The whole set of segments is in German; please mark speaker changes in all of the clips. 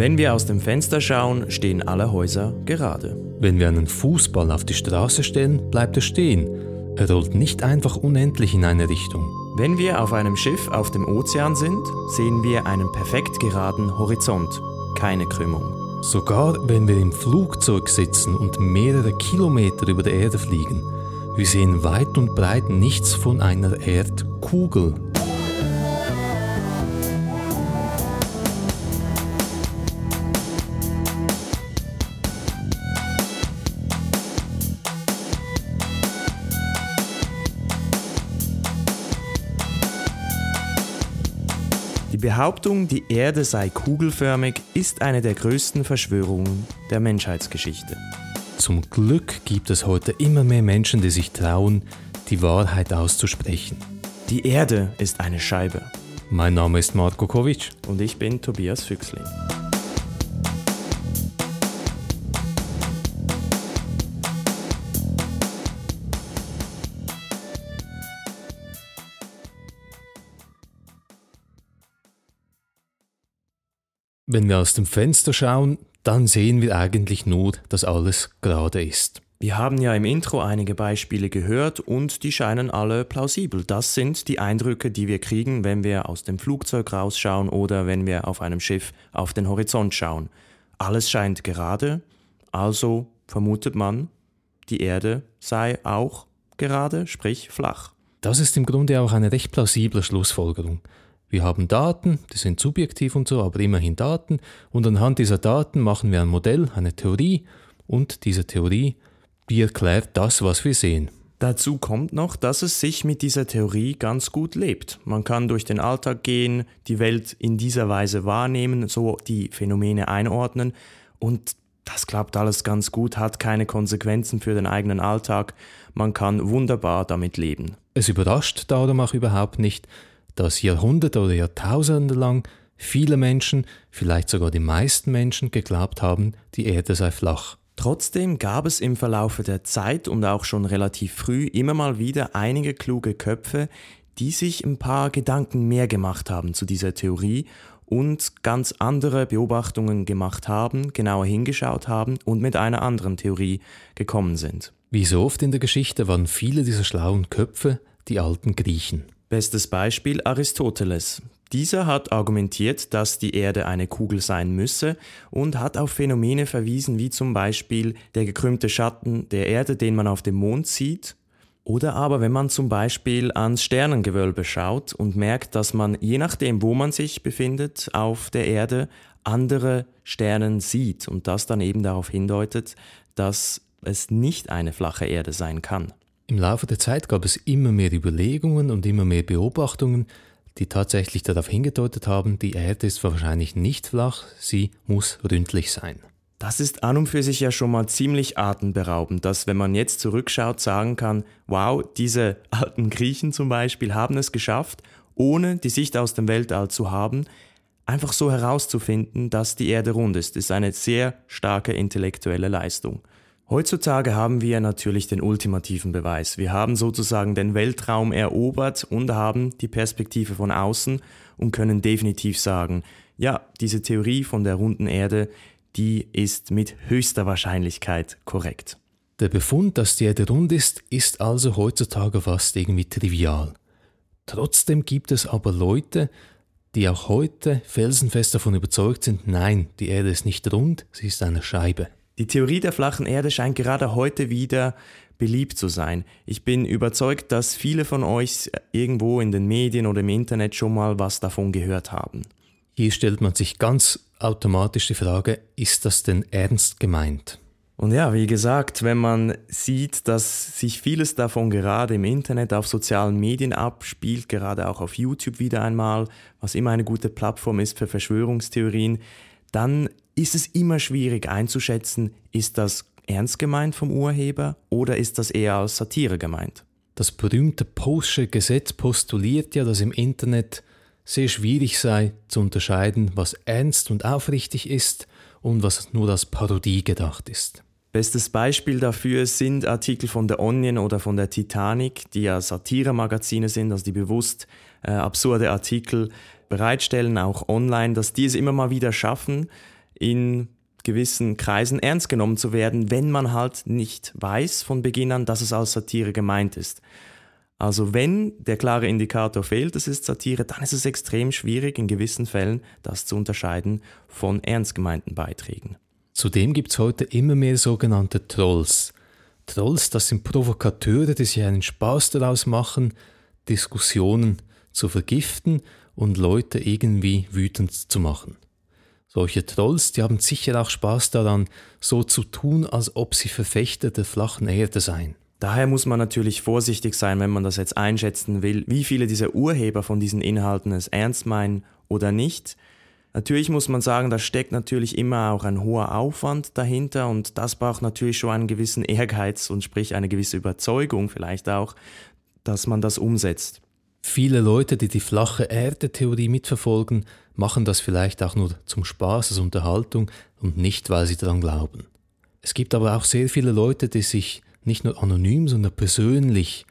Speaker 1: Wenn wir aus dem Fenster schauen, stehen alle Häuser gerade.
Speaker 2: Wenn wir einen Fußball auf die Straße stellen, bleibt er stehen. Er rollt nicht einfach unendlich in eine Richtung.
Speaker 1: Wenn wir auf einem Schiff auf dem Ozean sind, sehen wir einen perfekt geraden Horizont, keine Krümmung.
Speaker 2: Sogar wenn wir im Flugzeug sitzen und mehrere Kilometer über der Erde fliegen, wir sehen weit und breit nichts von einer Erdkugel.
Speaker 1: Behauptung, die Erde sei kugelförmig, ist eine der größten Verschwörungen der Menschheitsgeschichte.
Speaker 2: Zum Glück gibt es heute immer mehr Menschen, die sich trauen, die Wahrheit auszusprechen.
Speaker 1: Die Erde ist eine Scheibe.
Speaker 2: Mein Name ist Marko Kovic.
Speaker 1: Und ich bin Tobias Füchsling.
Speaker 2: Wenn wir aus dem Fenster schauen, dann sehen wir eigentlich nur, dass alles gerade ist.
Speaker 1: Wir haben ja im Intro einige Beispiele gehört und die scheinen alle plausibel. Das sind die Eindrücke, die wir kriegen, wenn wir aus dem Flugzeug rausschauen oder wenn wir auf einem Schiff auf den Horizont schauen. Alles scheint gerade, also vermutet man, die Erde sei auch gerade, sprich flach.
Speaker 2: Das ist im Grunde auch eine recht plausible Schlussfolgerung. Wir haben Daten, die sind subjektiv und so, aber immerhin Daten, und anhand dieser Daten machen wir ein Modell, eine Theorie, und diese Theorie, die erklärt das, was wir sehen.
Speaker 1: Dazu kommt noch, dass es sich mit dieser Theorie ganz gut lebt. Man kann durch den Alltag gehen, die Welt in dieser Weise wahrnehmen, so die Phänomene einordnen und das klappt alles ganz gut, hat keine Konsequenzen für den eigenen Alltag. Man kann wunderbar damit leben.
Speaker 2: Es überrascht darum auch überhaupt nicht, dass Jahrhunderte oder Jahrtausende lang viele Menschen, vielleicht sogar die meisten Menschen, geglaubt haben, die Erde sei flach.
Speaker 1: Trotzdem gab es im Verlaufe der Zeit und auch schon relativ früh immer mal wieder einige kluge Köpfe, die sich ein paar Gedanken mehr gemacht haben zu dieser Theorie und ganz andere Beobachtungen gemacht haben, genauer hingeschaut haben und mit einer anderen Theorie gekommen sind.
Speaker 2: Wie so oft in der Geschichte waren viele dieser schlauen Köpfe die alten Griechen.
Speaker 1: Bestes Beispiel Aristoteles. Dieser hat argumentiert, dass die Erde eine Kugel sein müsse und hat auf Phänomene verwiesen, wie zum Beispiel der gekrümmte Schatten der Erde, den man auf dem Mond sieht, oder aber wenn man zum Beispiel ans Sternengewölbe schaut und merkt, dass man je nachdem, wo man sich befindet auf der Erde, andere Sternen sieht und das dann eben darauf hindeutet, dass es nicht eine flache Erde sein kann.
Speaker 2: Im Laufe der Zeit gab es immer mehr Überlegungen und immer mehr Beobachtungen, die tatsächlich darauf hingedeutet haben, die Erde ist wahrscheinlich nicht flach, sie muss ründlich sein.
Speaker 1: Das ist an und für sich ja schon mal ziemlich atemberaubend, dass wenn man jetzt zurückschaut, sagen kann, wow, diese alten Griechen zum Beispiel haben es geschafft, ohne die Sicht aus dem Weltall zu haben, einfach so herauszufinden, dass die Erde rund ist, ist eine sehr starke intellektuelle Leistung. Heutzutage haben wir natürlich den ultimativen Beweis. Wir haben sozusagen den Weltraum erobert und haben die Perspektive von außen und können definitiv sagen, ja, diese Theorie von der runden Erde, die ist mit höchster Wahrscheinlichkeit korrekt.
Speaker 2: Der Befund, dass die Erde rund ist, ist also heutzutage fast irgendwie trivial. Trotzdem gibt es aber Leute, die auch heute felsenfest davon überzeugt sind, nein, die Erde ist nicht rund, sie ist eine Scheibe.
Speaker 1: Die Theorie der flachen Erde scheint gerade heute wieder beliebt zu sein. Ich bin überzeugt, dass viele von euch irgendwo in den Medien oder im Internet schon mal was davon gehört haben.
Speaker 2: Hier stellt man sich ganz automatisch die Frage, ist das denn ernst gemeint?
Speaker 1: Und ja, wie gesagt, wenn man sieht, dass sich vieles davon gerade im Internet, auf sozialen Medien abspielt, gerade auch auf YouTube wieder einmal, was immer eine gute Plattform ist für Verschwörungstheorien, dann ist es immer schwierig einzuschätzen, ist das ernst gemeint vom Urheber oder ist das eher als Satire gemeint?
Speaker 2: Das berühmte Posche Gesetz postuliert ja, dass im Internet sehr schwierig sei zu unterscheiden, was ernst und aufrichtig ist und was nur als Parodie gedacht ist.
Speaker 1: Bestes Beispiel dafür sind Artikel von der Onion oder von der Titanic, die ja Satire-Magazine sind, also die bewusst äh, absurde Artikel bereitstellen, auch online, dass die es immer mal wieder schaffen, in gewissen Kreisen ernst genommen zu werden, wenn man halt nicht weiß von Beginn an, dass es als Satire gemeint ist. Also wenn der klare Indikator fehlt, es ist Satire, dann ist es extrem schwierig in gewissen Fällen das zu unterscheiden von ernst gemeinten Beiträgen.
Speaker 2: Zudem gibt es heute immer mehr sogenannte Trolls. Trolls, das sind Provokateure, die sich einen Spaß daraus machen, Diskussionen zu vergiften und Leute irgendwie wütend zu machen. Solche Trolls, die haben sicher auch Spaß daran, so zu tun, als ob sie Verfechter der flachen Erde seien.
Speaker 1: Daher muss man natürlich vorsichtig sein, wenn man das jetzt einschätzen will, wie viele dieser Urheber von diesen Inhalten es ernst meinen oder nicht. Natürlich muss man sagen, da steckt natürlich immer auch ein hoher Aufwand dahinter und das braucht natürlich schon einen gewissen Ehrgeiz und sprich eine gewisse Überzeugung vielleicht auch, dass man das umsetzt.
Speaker 2: Viele Leute, die die flache Erde-Theorie mitverfolgen, machen das vielleicht auch nur zum Spaß, als Unterhaltung und nicht, weil sie daran glauben. Es gibt aber auch sehr viele Leute, die sich nicht nur anonym, sondern persönlich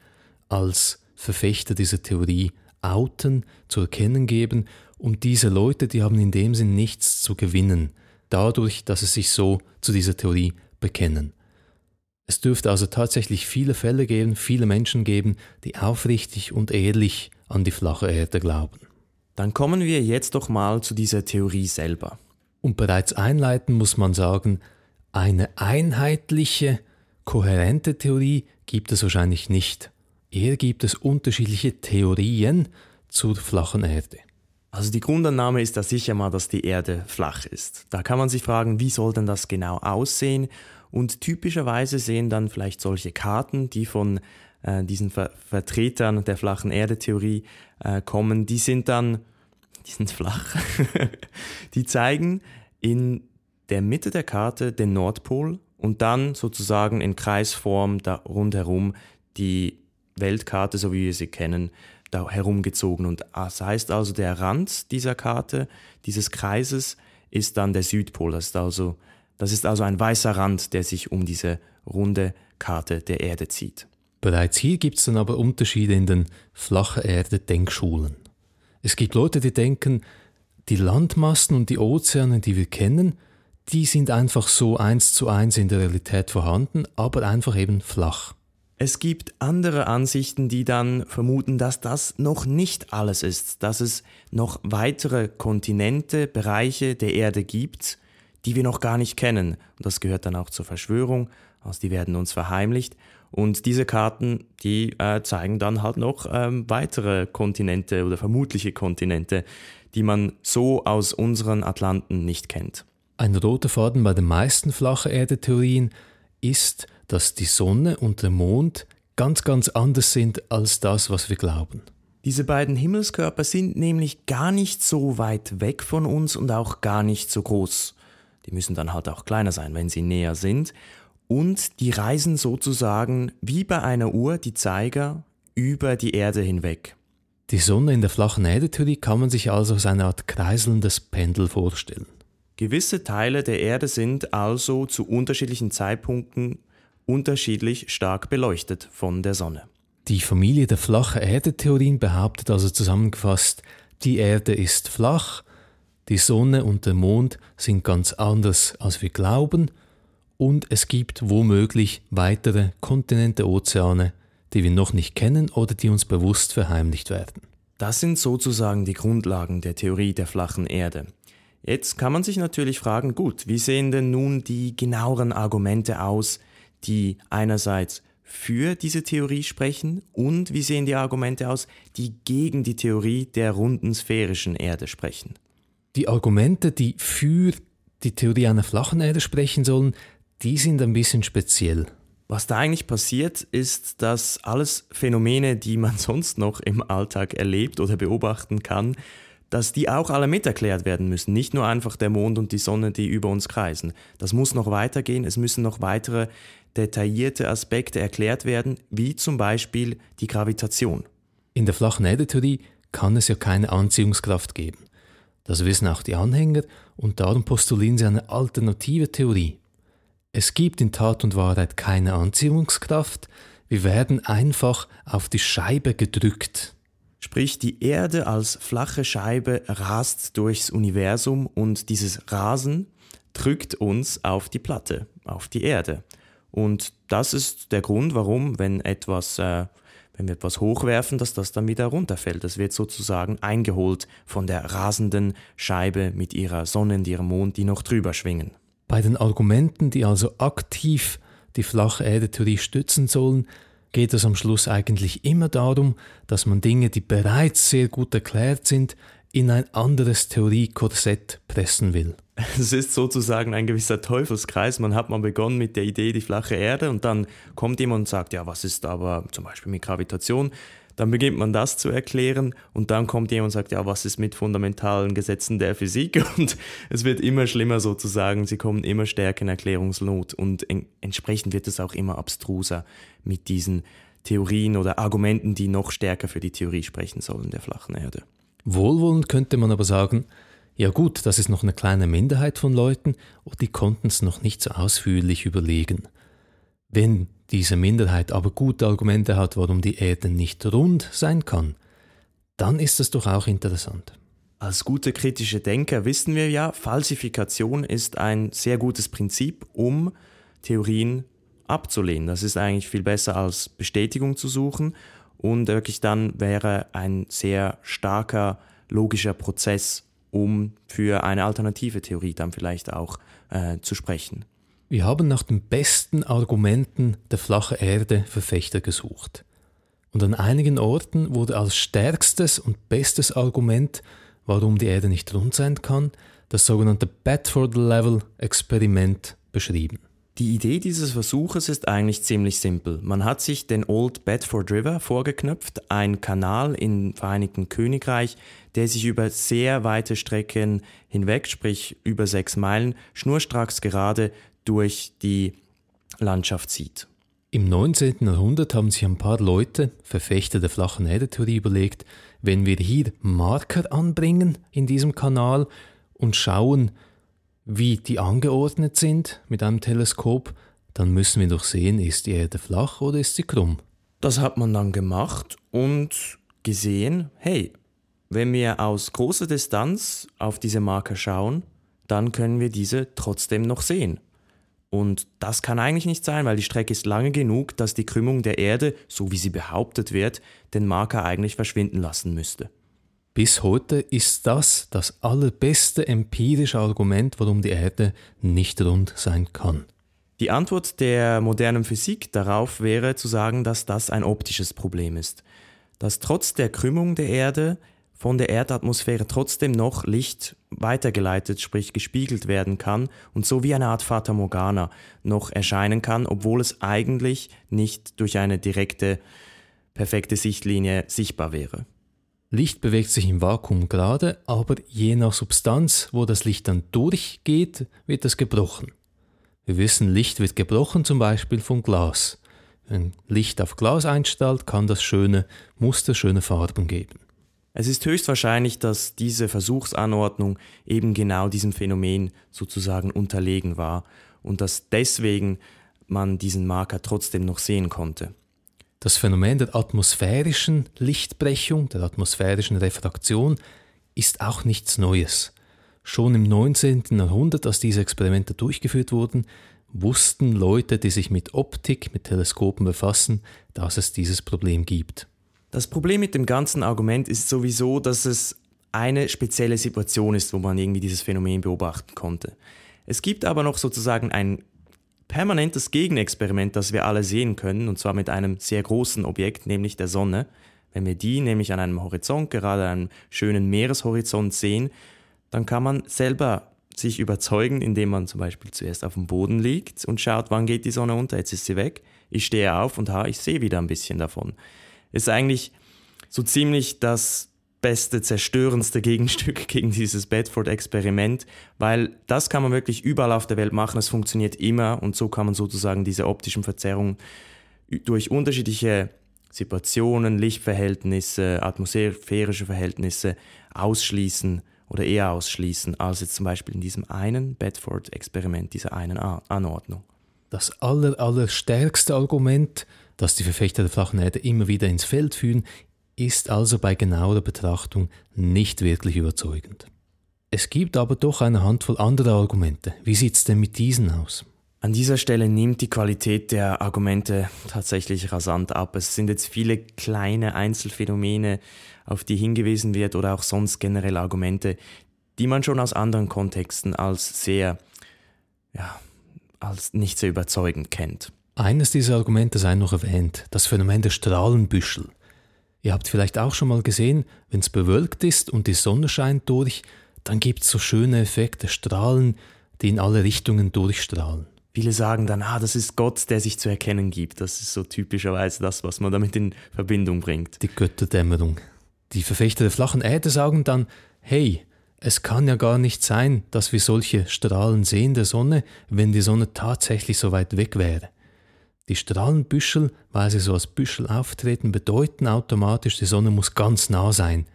Speaker 2: als Verfechter dieser Theorie outen, zu erkennen geben und diese Leute, die haben in dem Sinn nichts zu gewinnen, dadurch, dass sie sich so zu dieser Theorie bekennen. Es dürfte also tatsächlich viele Fälle geben, viele Menschen geben, die aufrichtig und ehrlich an die flache Erde glauben.
Speaker 1: Dann kommen wir jetzt doch mal zu dieser Theorie selber.
Speaker 2: Und bereits einleiten muss man sagen, eine einheitliche kohärente Theorie gibt es wahrscheinlich nicht. Eher gibt es unterschiedliche Theorien zur flachen Erde.
Speaker 1: Also die Grundannahme ist da sicher mal, dass die Erde flach ist. Da kann man sich fragen, wie soll denn das genau aussehen? Und typischerweise sehen dann vielleicht solche Karten, die von äh, diesen Ver Vertretern der flachen Erde-Theorie äh, kommen, die sind dann, die sind flach, die zeigen in der Mitte der Karte den Nordpol und dann sozusagen in Kreisform da rundherum die Weltkarte, so wie wir sie kennen, da herumgezogen. Und das heißt also, der Rand dieser Karte, dieses Kreises, ist dann der Südpol. Das ist also, das ist also ein weißer Rand, der sich um diese runde Karte der Erde zieht.
Speaker 2: Bereits hier gibt es dann aber Unterschiede in den flache Erde-Denkschulen. Es gibt Leute, die denken, die Landmassen und die Ozeane, die wir kennen, die sind einfach so eins zu eins in der Realität vorhanden, aber einfach eben flach.
Speaker 1: Es gibt andere Ansichten, die dann vermuten, dass das noch nicht alles ist, dass es noch weitere Kontinente, Bereiche der Erde gibt, die wir noch gar nicht kennen. Und das gehört dann auch zur Verschwörung, also die werden uns verheimlicht. Und diese Karten, die äh, zeigen dann halt noch ähm, weitere Kontinente oder vermutliche Kontinente, die man so aus unseren Atlanten nicht kennt.
Speaker 2: Ein roter Faden bei den meisten flache Erde-Theorien ist, dass die Sonne und der Mond ganz, ganz anders sind als das, was wir glauben.
Speaker 1: Diese beiden Himmelskörper sind nämlich gar nicht so weit weg von uns und auch gar nicht so groß. Die müssen dann halt auch kleiner sein, wenn sie näher sind. Und die reisen sozusagen wie bei einer Uhr die Zeiger über die Erde hinweg.
Speaker 2: Die Sonne in der flachen Erde-Theorie kann man sich also als eine Art kreiselndes Pendel vorstellen.
Speaker 1: Gewisse Teile der Erde sind also zu unterschiedlichen Zeitpunkten unterschiedlich stark beleuchtet von der Sonne.
Speaker 2: Die Familie der flachen Erde-Theorien behauptet also zusammengefasst, die Erde ist flach, die Sonne und der Mond sind ganz anders, als wir glauben, und es gibt womöglich weitere Kontinente, Ozeane, die wir noch nicht kennen oder die uns bewusst verheimlicht werden.
Speaker 1: Das sind sozusagen die Grundlagen der Theorie der flachen Erde. Jetzt kann man sich natürlich fragen, gut, wie sehen denn nun die genaueren Argumente aus, die einerseits für diese Theorie sprechen und wie sehen die Argumente aus, die gegen die Theorie der runden sphärischen Erde sprechen?
Speaker 2: Die Argumente, die für die Theorie einer flachen Erde sprechen sollen, die sind ein bisschen speziell.
Speaker 1: Was da eigentlich passiert, ist, dass alles Phänomene, die man sonst noch im Alltag erlebt oder beobachten kann, dass die auch alle miterklärt werden müssen. Nicht nur einfach der Mond und die Sonne, die über uns kreisen. Das muss noch weitergehen. Es müssen noch weitere detaillierte Aspekte erklärt werden, wie zum Beispiel die Gravitation.
Speaker 2: In der flachen Erde-Theorie kann es ja keine Anziehungskraft geben. Das wissen auch die Anhänger und darum postulieren sie eine alternative Theorie. Es gibt in Tat und Wahrheit keine Anziehungskraft, wir werden einfach auf die Scheibe gedrückt.
Speaker 1: Sprich, die Erde als flache Scheibe rast durchs Universum und dieses Rasen, drückt uns auf die Platte, auf die Erde. Und das ist der Grund, warum, wenn etwas, äh, wenn wir etwas hochwerfen, dass das dann wieder runterfällt. Das wird sozusagen eingeholt von der rasenden Scheibe mit ihrer Sonne und ihrem Mond, die noch drüber schwingen.
Speaker 2: Bei den Argumenten, die also aktiv die flache Erde-Theorie stützen sollen, geht es am Schluss eigentlich immer darum, dass man Dinge, die bereits sehr gut erklärt sind, in ein anderes Theoriekorsett pressen will.
Speaker 1: Es ist sozusagen ein gewisser Teufelskreis. Man hat mal begonnen mit der Idee, die flache Erde, und dann kommt jemand und sagt, ja, was ist aber zum Beispiel mit Gravitation? Dann beginnt man das zu erklären und dann kommt jemand und sagt, ja, was ist mit fundamentalen Gesetzen der Physik? Und es wird immer schlimmer sozusagen, sie kommen immer stärker in Erklärungsnot und en entsprechend wird es auch immer abstruser mit diesen Theorien oder Argumenten, die noch stärker für die Theorie sprechen sollen der flachen Erde.
Speaker 2: Wohlwollend könnte man aber sagen, ja gut, das ist noch eine kleine Minderheit von Leuten und die konnten es noch nicht so ausführlich überlegen. Wenn diese Minderheit aber gute Argumente hat, warum die Erde nicht rund sein kann, dann ist das doch auch interessant.
Speaker 1: Als gute kritische Denker wissen wir ja, Falsifikation ist ein sehr gutes Prinzip, um Theorien abzulehnen. Das ist eigentlich viel besser als Bestätigung zu suchen und wirklich dann wäre ein sehr starker logischer Prozess, um für eine alternative Theorie dann vielleicht auch äh, zu sprechen.
Speaker 2: Wir haben nach den besten Argumenten der flachen Erde Verfechter gesucht. Und an einigen Orten wurde als stärkstes und bestes Argument, warum die Erde nicht rund sein kann, das sogenannte Bedford-Level-Experiment beschrieben.
Speaker 1: Die Idee dieses Versuches ist eigentlich ziemlich simpel. Man hat sich den Old Bedford River vorgeknöpft, ein Kanal im Vereinigten Königreich, der sich über sehr weite Strecken hinweg, sprich über sechs Meilen, schnurstracks gerade durch die Landschaft zieht.
Speaker 2: Im 19. Jahrhundert haben sich ein paar Leute, Verfechter der flachen Erdetheorie, überlegt, wenn wir hier Marker anbringen in diesem Kanal und schauen, wie die angeordnet sind mit einem Teleskop, dann müssen wir doch sehen, ist die Erde flach oder ist sie krumm.
Speaker 1: Das hat man dann gemacht und gesehen, hey, wenn wir aus großer Distanz auf diese Marker schauen, dann können wir diese trotzdem noch sehen. Und das kann eigentlich nicht sein, weil die Strecke ist lange genug, dass die Krümmung der Erde, so wie sie behauptet wird, den Marker eigentlich verschwinden lassen müsste.
Speaker 2: Bis heute ist das das allerbeste empirische Argument, warum die Erde nicht rund sein kann.
Speaker 1: Die Antwort der modernen Physik darauf wäre zu sagen, dass das ein optisches Problem ist. Dass trotz der Krümmung der Erde von der Erdatmosphäre trotzdem noch Licht weitergeleitet, sprich gespiegelt werden kann und so wie eine Art Fata Morgana noch erscheinen kann, obwohl es eigentlich nicht durch eine direkte, perfekte Sichtlinie sichtbar wäre.
Speaker 2: Licht bewegt sich im Vakuum gerade, aber je nach Substanz, wo das Licht dann durchgeht, wird es gebrochen. Wir wissen, Licht wird gebrochen zum Beispiel von Glas. Wenn Licht auf Glas einstrahlt, kann das schöne Muster, schöne Farben geben.
Speaker 1: Es ist höchstwahrscheinlich, dass diese Versuchsanordnung eben genau diesem Phänomen sozusagen unterlegen war und dass deswegen man diesen Marker trotzdem noch sehen konnte.
Speaker 2: Das Phänomen der atmosphärischen Lichtbrechung, der atmosphärischen Refraktion, ist auch nichts Neues. Schon im 19. Jahrhundert, als diese Experimente durchgeführt wurden, wussten Leute, die sich mit Optik, mit Teleskopen befassen, dass es dieses Problem gibt.
Speaker 1: Das Problem mit dem ganzen Argument ist sowieso, dass es eine spezielle Situation ist, wo man irgendwie dieses Phänomen beobachten konnte. Es gibt aber noch sozusagen ein permanentes Gegenexperiment, das wir alle sehen können, und zwar mit einem sehr großen Objekt, nämlich der Sonne. Wenn wir die nämlich an einem Horizont, gerade einem schönen Meereshorizont sehen, dann kann man selber sich überzeugen, indem man zum Beispiel zuerst auf dem Boden liegt und schaut, wann geht die Sonne unter, jetzt ist sie weg. Ich stehe auf und ha, ich sehe wieder ein bisschen davon. Ist eigentlich so ziemlich das beste, zerstörendste Gegenstück gegen dieses Bedford-Experiment, weil das kann man wirklich überall auf der Welt machen, es funktioniert immer und so kann man sozusagen diese optischen Verzerrungen durch unterschiedliche Situationen, Lichtverhältnisse, atmosphärische Verhältnisse ausschließen oder eher ausschließen, als jetzt zum Beispiel in diesem einen Bedford-Experiment, dieser einen Anordnung.
Speaker 2: Das aller, allerstärkste Argument, das die Verfechter der flachen Erde immer wieder ins Feld führen, ist also bei genauer Betrachtung nicht wirklich überzeugend. Es gibt aber doch eine Handvoll anderer Argumente. Wie sieht es denn mit diesen aus?
Speaker 1: An dieser Stelle nimmt die Qualität der Argumente tatsächlich rasant ab. Es sind jetzt viele kleine Einzelfänomene, auf die hingewiesen wird oder auch sonst generell Argumente, die man schon aus anderen Kontexten als sehr, ja, als nicht sehr überzeugend kennt.
Speaker 2: Eines dieser Argumente sei noch erwähnt, das Phänomen der Strahlenbüschel. Ihr habt vielleicht auch schon mal gesehen, wenn es bewölkt ist und die Sonne scheint durch, dann gibt es so schöne Effekte, Strahlen, die in alle Richtungen durchstrahlen.
Speaker 1: Viele sagen dann, ah, das ist Gott, der sich zu erkennen gibt. Das ist so typischerweise das, was man damit in Verbindung bringt.
Speaker 2: Die Götterdämmerung. Die Verfechter der flachen Erde sagen dann, hey, es kann ja gar nicht sein, dass wir solche Strahlen sehen der Sonne, wenn die Sonne tatsächlich so weit weg wäre. Die Strahlenbüschel, weil sie so als Büschel auftreten, bedeuten automatisch, die Sonne muss ganz nah sein.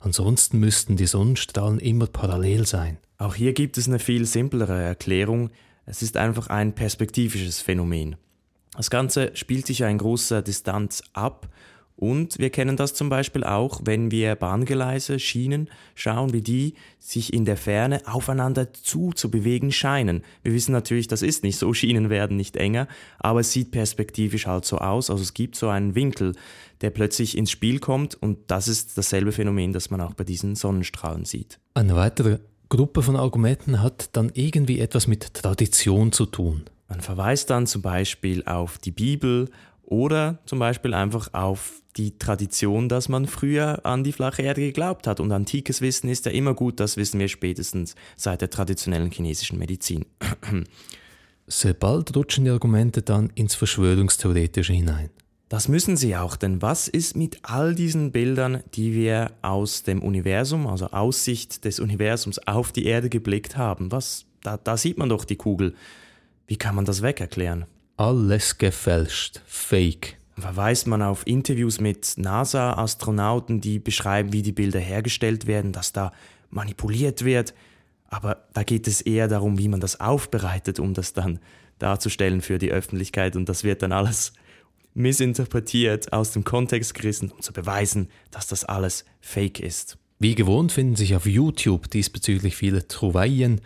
Speaker 2: Ansonsten müssten die Sonnenstrahlen immer parallel sein.
Speaker 1: Auch hier gibt es eine viel simplere Erklärung. Es ist einfach ein perspektivisches Phänomen. Das Ganze spielt sich in großer Distanz ab und wir kennen das zum Beispiel auch, wenn wir Bahngeleise, Schienen schauen, wie die sich in der Ferne aufeinander zu zu bewegen scheinen. Wir wissen natürlich, das ist nicht so, Schienen werden nicht enger, aber es sieht perspektivisch halt so aus. Also es gibt so einen Winkel, der plötzlich ins Spiel kommt und das ist dasselbe Phänomen, das man auch bei diesen Sonnenstrahlen sieht.
Speaker 2: Eine weitere Gruppe von Argumenten hat dann irgendwie etwas mit Tradition zu tun.
Speaker 1: Man verweist dann zum Beispiel auf die Bibel oder zum Beispiel einfach auf die Tradition, dass man früher an die flache Erde geglaubt hat. Und antikes Wissen ist ja immer gut, das wissen wir spätestens seit der traditionellen chinesischen Medizin.
Speaker 2: Sehr bald rutschen die Argumente dann ins Verschwörungstheoretische hinein.
Speaker 1: Das müssen sie auch, denn was ist mit all diesen Bildern, die wir aus dem Universum, also Aussicht des Universums auf die Erde geblickt haben? Was, da, da sieht man doch die Kugel. Wie kann man das wegerklären?
Speaker 2: Alles gefälscht, fake
Speaker 1: verweist man auf Interviews mit NASA-Astronauten, die beschreiben, wie die Bilder hergestellt werden, dass da manipuliert wird. Aber da geht es eher darum, wie man das aufbereitet, um das dann darzustellen für die Öffentlichkeit. Und das wird dann alles missinterpretiert, aus dem Kontext gerissen, um zu beweisen, dass das alles Fake ist.
Speaker 2: Wie gewohnt finden sich auf YouTube diesbezüglich viele Trouvaillen.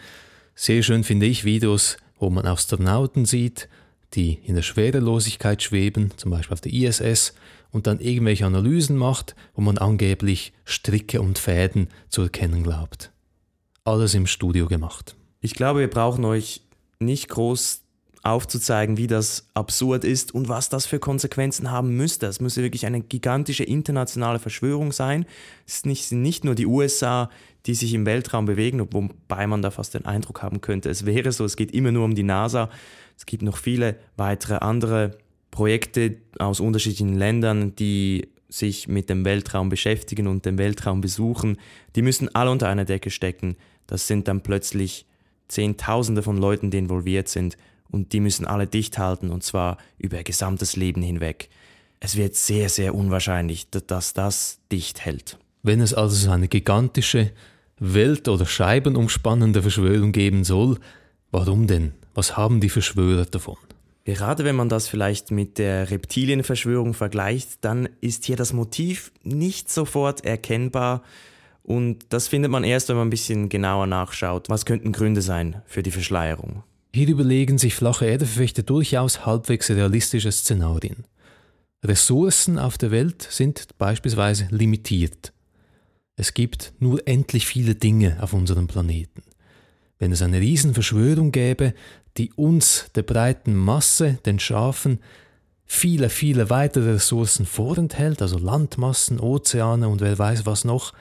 Speaker 2: Sehr schön finde ich Videos, wo man Astronauten sieht, die in der Schwerelosigkeit schweben, zum Beispiel auf der ISS, und dann irgendwelche Analysen macht, wo man angeblich Stricke und Fäden zu erkennen glaubt. Alles im Studio gemacht.
Speaker 1: Ich glaube, wir brauchen euch nicht groß aufzuzeigen, wie das absurd ist und was das für Konsequenzen haben müsste. Es müsste wirklich eine gigantische internationale Verschwörung sein. Es sind nicht nur die USA, die sich im Weltraum bewegen, wobei man da fast den Eindruck haben könnte, es wäre so, es geht immer nur um die NASA. Es gibt noch viele weitere andere Projekte aus unterschiedlichen Ländern, die sich mit dem Weltraum beschäftigen und den Weltraum besuchen. Die müssen alle unter einer Decke stecken. Das sind dann plötzlich Zehntausende von Leuten, die involviert sind und die müssen alle dicht halten und zwar über ihr gesamtes Leben hinweg. Es wird sehr, sehr unwahrscheinlich, dass das dicht hält.
Speaker 2: Wenn es also so eine gigantische, welt- oder scheibenumspannende Verschwörung geben soll, warum denn? Was haben die Verschwörer davon?
Speaker 1: Gerade wenn man das vielleicht mit der Reptilienverschwörung vergleicht, dann ist hier das Motiv nicht sofort erkennbar und das findet man erst, wenn man ein bisschen genauer nachschaut. Was könnten Gründe sein für die Verschleierung?
Speaker 2: Hier überlegen sich flache Erdeverfechter durchaus halbwegs realistische Szenarien. Ressourcen auf der Welt sind beispielsweise limitiert. Es gibt nur endlich viele Dinge auf unserem Planeten. Wenn es eine Riesenverschwörung gäbe, die uns, der breiten Masse, den Schafen, viele, viele weitere Ressourcen vorenthält, also Landmassen, Ozeane und wer weiß was noch,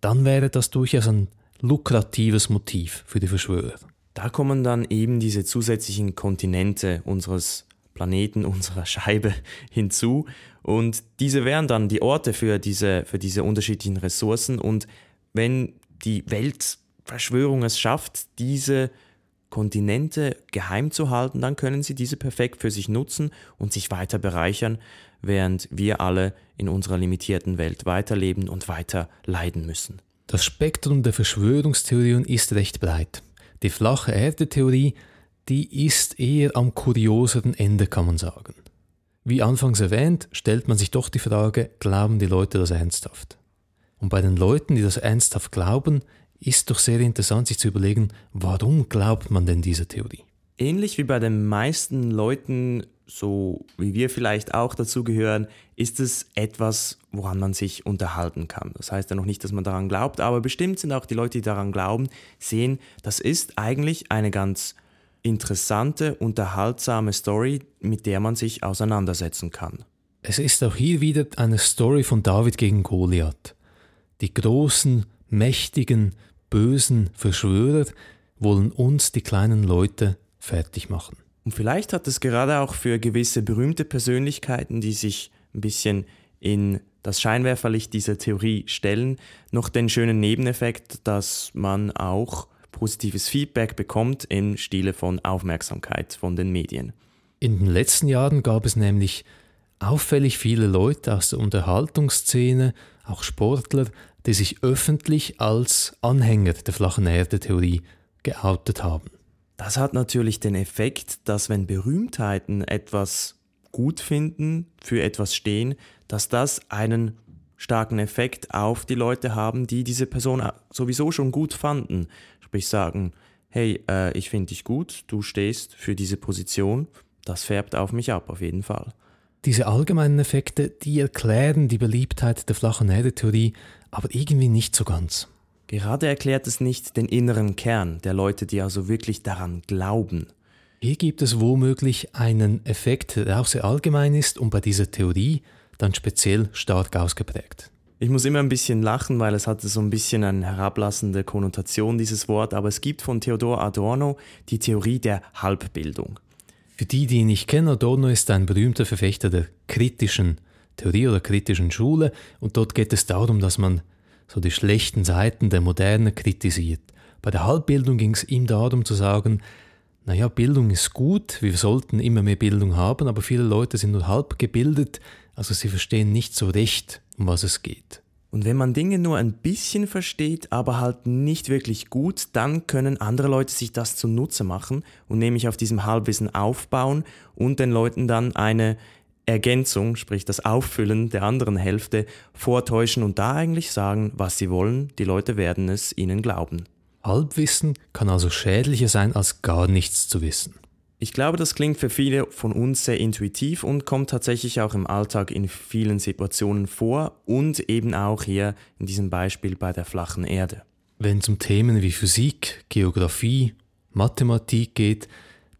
Speaker 2: dann wäre das durchaus ein lukratives Motiv für die Verschwörer.
Speaker 1: Da kommen dann eben diese zusätzlichen Kontinente unseres Planeten, unserer Scheibe hinzu und diese wären dann die Orte für diese, für diese unterschiedlichen Ressourcen und wenn die Weltverschwörung es schafft, diese Kontinente geheim zu halten, dann können sie diese perfekt für sich nutzen und sich weiter bereichern, während wir alle in unserer limitierten Welt weiterleben und weiter leiden müssen.
Speaker 2: Das Spektrum der Verschwörungstheorien ist recht breit. Die flache Erde-Theorie, die ist eher am kurioseren Ende, kann man sagen. Wie anfangs erwähnt, stellt man sich doch die Frage, glauben die Leute das ernsthaft? Und bei den Leuten, die das ernsthaft glauben, ist doch sehr interessant, sich zu überlegen, warum glaubt man denn dieser Theorie?
Speaker 1: Ähnlich wie bei den meisten Leuten, so wie wir vielleicht auch dazu gehören, ist es etwas, woran man sich unterhalten kann. Das heißt ja noch nicht, dass man daran glaubt, aber bestimmt sind auch die Leute, die daran glauben, sehen, das ist eigentlich eine ganz interessante, unterhaltsame Story, mit der man sich auseinandersetzen kann.
Speaker 2: Es ist auch hier wieder eine Story von David gegen Goliath. Die großen, mächtigen, bösen Verschwörer wollen uns, die kleinen Leute, fertig machen.
Speaker 1: Und vielleicht hat es gerade auch für gewisse berühmte Persönlichkeiten, die sich ein bisschen in das Scheinwerferlicht dieser Theorie stellen, noch den schönen Nebeneffekt, dass man auch positives Feedback bekommt im Stile von Aufmerksamkeit von den Medien.
Speaker 2: In den letzten Jahren gab es nämlich auffällig viele Leute aus der Unterhaltungsszene, auch Sportler, die sich öffentlich als Anhänger der flachen Erde-Theorie geoutet haben.
Speaker 1: Das hat natürlich den Effekt, dass wenn Berühmtheiten etwas gut finden, für etwas stehen, dass das einen starken Effekt auf die Leute haben, die diese Person sowieso schon gut fanden. Sprich sagen, hey, äh, ich finde dich gut, du stehst für diese Position, das färbt auf mich ab, auf jeden Fall.
Speaker 2: Diese allgemeinen Effekte, die erklären die Beliebtheit der flachen Erde-Theorie, aber irgendwie nicht so ganz.
Speaker 1: Gerade erklärt es nicht den inneren Kern der Leute, die also wirklich daran glauben.
Speaker 2: Hier gibt es womöglich einen Effekt, der auch sehr allgemein ist und bei dieser Theorie dann speziell stark ausgeprägt.
Speaker 1: Ich muss immer ein bisschen lachen, weil es hatte so ein bisschen eine herablassende Konnotation, dieses Wort, aber es gibt von Theodor Adorno die Theorie der Halbbildung.
Speaker 2: Für die, die ihn nicht kennen, Adorno ist ein berühmter Verfechter der kritischen Theorie oder kritischen Schule und dort geht es darum, dass man so die schlechten Seiten der Moderne kritisiert. Bei der Halbbildung ging es ihm darum zu sagen, naja, Bildung ist gut, wir sollten immer mehr Bildung haben, aber viele Leute sind nur halb gebildet, also sie verstehen nicht so recht, um was es geht.
Speaker 1: Und wenn man Dinge nur ein bisschen versteht, aber halt nicht wirklich gut, dann können andere Leute sich das zunutze machen und nämlich auf diesem Halbwissen aufbauen und den Leuten dann eine Ergänzung, sprich das Auffüllen der anderen Hälfte, vortäuschen und da eigentlich sagen, was sie wollen, die Leute werden es ihnen glauben.
Speaker 2: Halbwissen kann also schädlicher sein, als gar nichts zu wissen.
Speaker 1: Ich glaube, das klingt für viele von uns sehr intuitiv und kommt tatsächlich auch im Alltag in vielen Situationen vor und eben auch hier in diesem Beispiel bei der flachen Erde.
Speaker 2: Wenn es um Themen wie Physik, Geographie, Mathematik geht,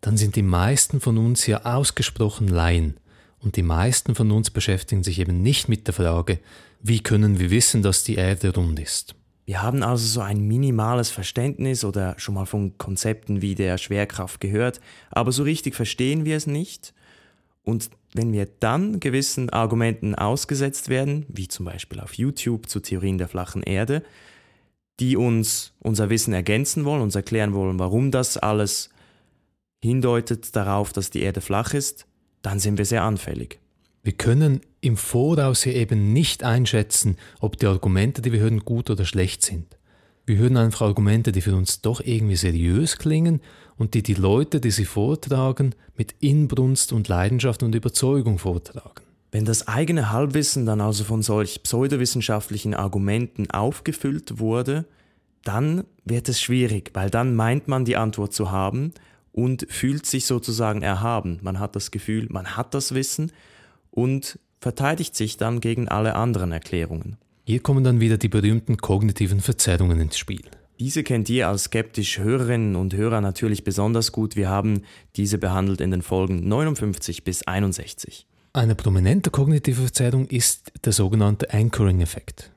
Speaker 2: dann sind die meisten von uns ja ausgesprochen Laien. Und die meisten von uns beschäftigen sich eben nicht mit der Frage, wie können wir wissen, dass die Erde rund ist.
Speaker 1: Wir haben also so ein minimales Verständnis oder schon mal von Konzepten wie der Schwerkraft gehört, aber so richtig verstehen wir es nicht. Und wenn wir dann gewissen Argumenten ausgesetzt werden, wie zum Beispiel auf YouTube zu Theorien der flachen Erde, die uns unser Wissen ergänzen wollen, uns erklären wollen, warum das alles hindeutet darauf, dass die Erde flach ist, dann sind wir sehr anfällig.
Speaker 2: Wir können im Voraus hier eben nicht einschätzen, ob die Argumente, die wir hören, gut oder schlecht sind. Wir hören einfach Argumente, die für uns doch irgendwie seriös klingen und die die Leute, die sie vortragen, mit Inbrunst und Leidenschaft und Überzeugung vortragen.
Speaker 1: Wenn das eigene Halbwissen dann also von solch pseudowissenschaftlichen Argumenten aufgefüllt wurde, dann wird es schwierig, weil dann meint man die Antwort zu haben und fühlt sich sozusagen erhaben. Man hat das Gefühl, man hat das Wissen und verteidigt sich dann gegen alle anderen Erklärungen.
Speaker 2: Hier kommen dann wieder die berühmten kognitiven Verzerrungen ins Spiel.
Speaker 1: Diese kennt ihr als skeptisch Hörerinnen und Hörer natürlich besonders gut. Wir haben diese behandelt in den Folgen 59 bis 61.
Speaker 2: Eine prominente kognitive Verzerrung ist der sogenannte Anchoring-Effekt.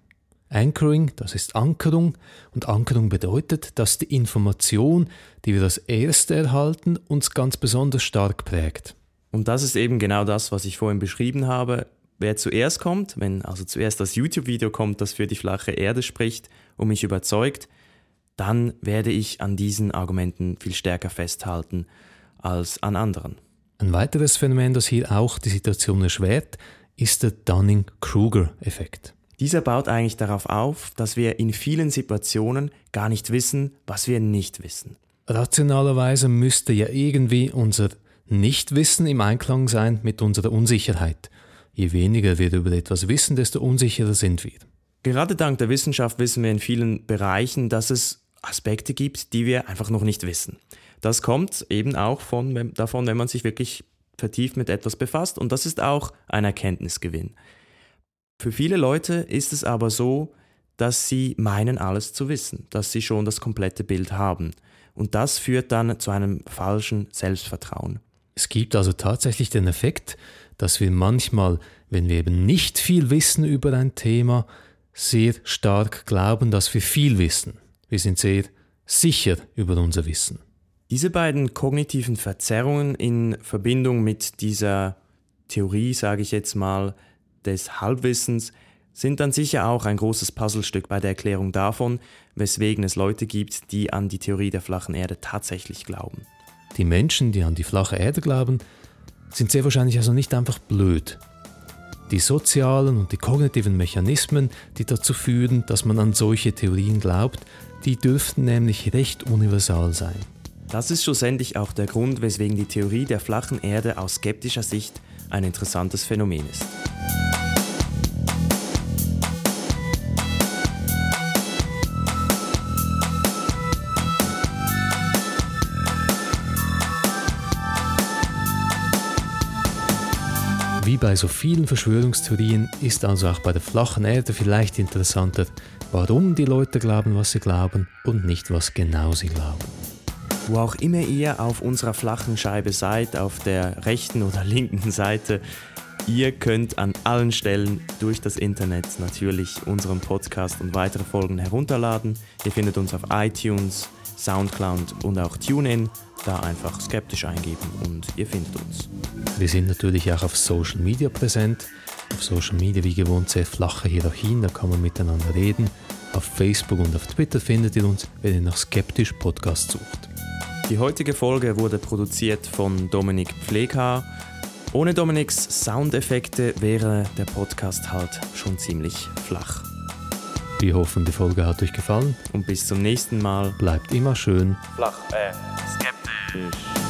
Speaker 2: Anchoring, das ist Ankerung und Ankerung bedeutet, dass die Information, die wir als erste erhalten, uns ganz besonders stark prägt.
Speaker 1: Und das ist eben genau das, was ich vorhin beschrieben habe. Wer zuerst kommt, wenn also zuerst das YouTube-Video kommt, das für die flache Erde spricht und mich überzeugt, dann werde ich an diesen Argumenten viel stärker festhalten als an anderen.
Speaker 2: Ein weiteres Phänomen, das hier auch die Situation erschwert, ist der Dunning-Kruger-Effekt.
Speaker 1: Dieser baut eigentlich darauf auf, dass wir in vielen Situationen gar nicht wissen, was wir nicht wissen.
Speaker 2: Rationalerweise müsste ja irgendwie unser Nichtwissen im Einklang sein mit unserer Unsicherheit. Je weniger wir über etwas wissen, desto unsicherer sind wir.
Speaker 1: Gerade dank der Wissenschaft wissen wir in vielen Bereichen, dass es Aspekte gibt, die wir einfach noch nicht wissen. Das kommt eben auch von, davon, wenn man sich wirklich vertieft mit etwas befasst und das ist auch ein Erkenntnisgewinn. Für viele Leute ist es aber so, dass sie meinen alles zu wissen, dass sie schon das komplette Bild haben. Und das führt dann zu einem falschen Selbstvertrauen.
Speaker 2: Es gibt also tatsächlich den Effekt, dass wir manchmal, wenn wir eben nicht viel wissen über ein Thema, sehr stark glauben, dass wir viel wissen. Wir sind sehr sicher über unser Wissen.
Speaker 1: Diese beiden kognitiven Verzerrungen in Verbindung mit dieser Theorie, sage ich jetzt mal, des Halbwissens sind dann sicher auch ein großes Puzzlestück bei der Erklärung davon, weswegen es Leute gibt, die an die Theorie der flachen Erde tatsächlich glauben.
Speaker 2: Die Menschen, die an die flache Erde glauben, sind sehr wahrscheinlich also nicht einfach blöd. Die sozialen und die kognitiven Mechanismen, die dazu führen, dass man an solche Theorien glaubt, die dürften nämlich recht universal sein.
Speaker 1: Das ist schlussendlich auch der Grund, weswegen die Theorie der flachen Erde aus skeptischer Sicht ein interessantes Phänomen ist.
Speaker 2: Wie bei so vielen Verschwörungstheorien ist also auch bei der flachen Erde vielleicht interessanter, warum die Leute glauben, was sie glauben und nicht, was genau sie glauben.
Speaker 1: Wo auch immer ihr auf unserer flachen Scheibe seid, auf der rechten oder linken Seite, ihr könnt an allen Stellen durch das Internet natürlich unseren Podcast und weitere Folgen herunterladen. Ihr findet uns auf iTunes, Soundcloud und auch TuneIn. Da einfach skeptisch eingeben und ihr findet uns.
Speaker 2: Wir sind natürlich auch auf Social Media präsent. Auf Social Media wie gewohnt sehr flache Hierarchien, da kann man miteinander reden. Auf Facebook und auf Twitter findet ihr uns, wenn ihr nach Skeptisch Podcast sucht.
Speaker 1: Die heutige Folge wurde produziert von Dominik Pfleghaar. Ohne Dominiks Soundeffekte wäre der Podcast halt schon ziemlich flach.
Speaker 2: Wir hoffen, die Folge hat euch gefallen.
Speaker 1: Und bis zum nächsten Mal.
Speaker 2: Bleibt immer schön
Speaker 1: flach, äh, skeptisch.